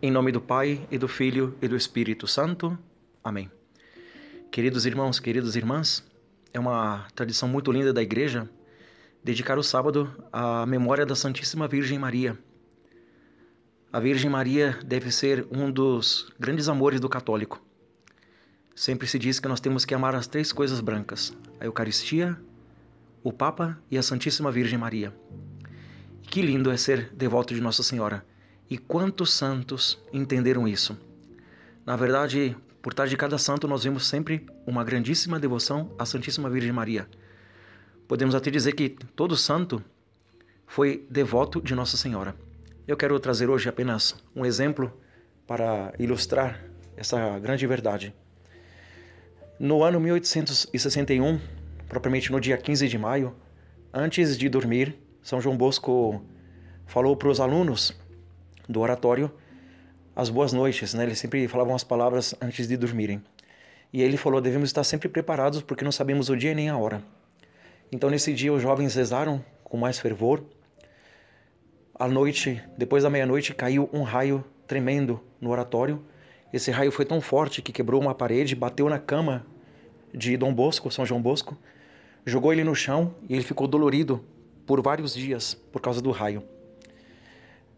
Em nome do Pai, e do Filho, e do Espírito Santo. Amém. Queridos irmãos, queridas irmãs, é uma tradição muito linda da Igreja dedicar o sábado à memória da Santíssima Virgem Maria. A Virgem Maria deve ser um dos grandes amores do católico. Sempre se diz que nós temos que amar as três coisas brancas: a Eucaristia, o Papa e a Santíssima Virgem Maria. E que lindo é ser devoto de Nossa Senhora e quantos santos entenderam isso? Na verdade, por trás de cada santo, nós vemos sempre uma grandíssima devoção à Santíssima Virgem Maria. Podemos até dizer que todo santo foi devoto de Nossa Senhora. Eu quero trazer hoje apenas um exemplo para ilustrar essa grande verdade. No ano 1861, propriamente no dia 15 de maio, antes de dormir, São João Bosco falou para os alunos do oratório as boas noites, né? Ele sempre falava umas palavras antes de dormirem. E ele falou: devemos estar sempre preparados porque não sabemos o dia nem a hora. Então nesse dia os jovens rezaram com mais fervor. À noite, depois da meia-noite, caiu um raio tremendo no oratório. Esse raio foi tão forte que quebrou uma parede, bateu na cama de Dom Bosco, São João Bosco, jogou ele no chão e ele ficou dolorido por vários dias por causa do raio.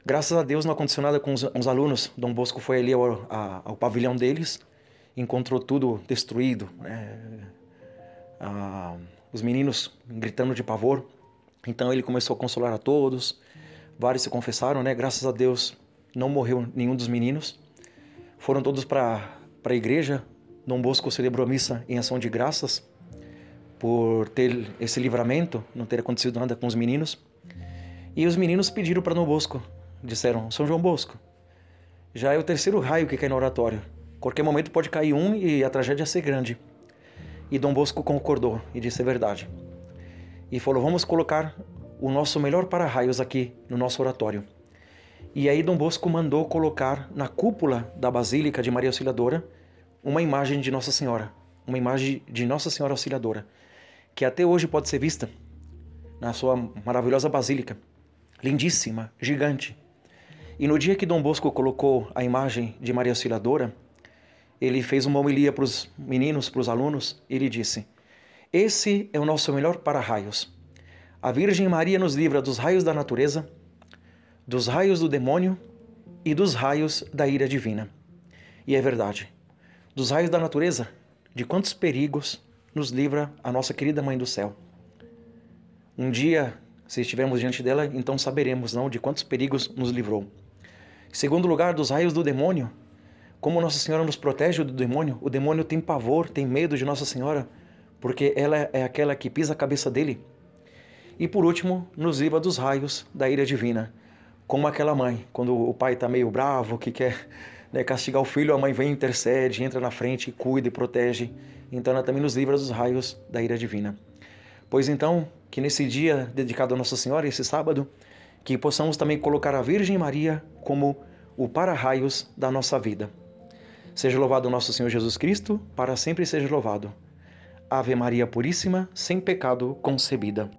Graças a Deus não aconteceu nada com os, os alunos. Dom Bosco foi ali ao, a, ao, pavilhão deles, encontrou tudo destruído, né? ah, os meninos gritando de pavor. Então ele começou a consolar a todos. Vários se confessaram, né? Graças a Deus não morreu nenhum dos meninos. Foram todos para a igreja. Dom Bosco celebrou a missa em ação de graças por ter esse livramento, não ter acontecido nada com os meninos. E os meninos pediram para Dom Bosco disseram São João Bosco. Já é o terceiro raio que cai no oratório. Qualquer momento pode cair um e a tragédia ser grande. E Dom Bosco concordou e disse a verdade. E falou: Vamos colocar o nosso melhor para-raios aqui no nosso oratório. E aí Dom Bosco mandou colocar na cúpula da Basílica de Maria Auxiliadora uma imagem de Nossa Senhora, uma imagem de Nossa Senhora Auxiliadora, que até hoje pode ser vista na sua maravilhosa basílica, lindíssima, gigante. E no dia que Dom Bosco colocou a imagem de Maria Auxiliadora, ele fez uma homilia para os meninos, para os alunos, e ele disse: Esse é o nosso melhor para-raios. A Virgem Maria nos livra dos raios da natureza, dos raios do demônio e dos raios da ira divina. E é verdade. Dos raios da natureza, de quantos perigos nos livra a nossa querida Mãe do Céu. Um dia, se estivermos diante dela, então saberemos não de quantos perigos nos livrou. Segundo lugar, dos raios do demônio. Como Nossa Senhora nos protege do demônio? O demônio tem pavor, tem medo de Nossa Senhora, porque ela é aquela que pisa a cabeça dele. E por último, nos livra dos raios da ira divina. Como aquela mãe, quando o pai está meio bravo, que quer né, castigar o filho, a mãe vem, intercede, entra na frente, cuida e protege. Então ela também nos livra dos raios da ira divina. Pois então, que nesse dia dedicado a Nossa Senhora, esse sábado, que possamos também colocar a Virgem Maria como o para-raios da nossa vida. Seja louvado nosso Senhor Jesus Cristo, para sempre seja louvado. Ave Maria Puríssima, sem pecado concebida.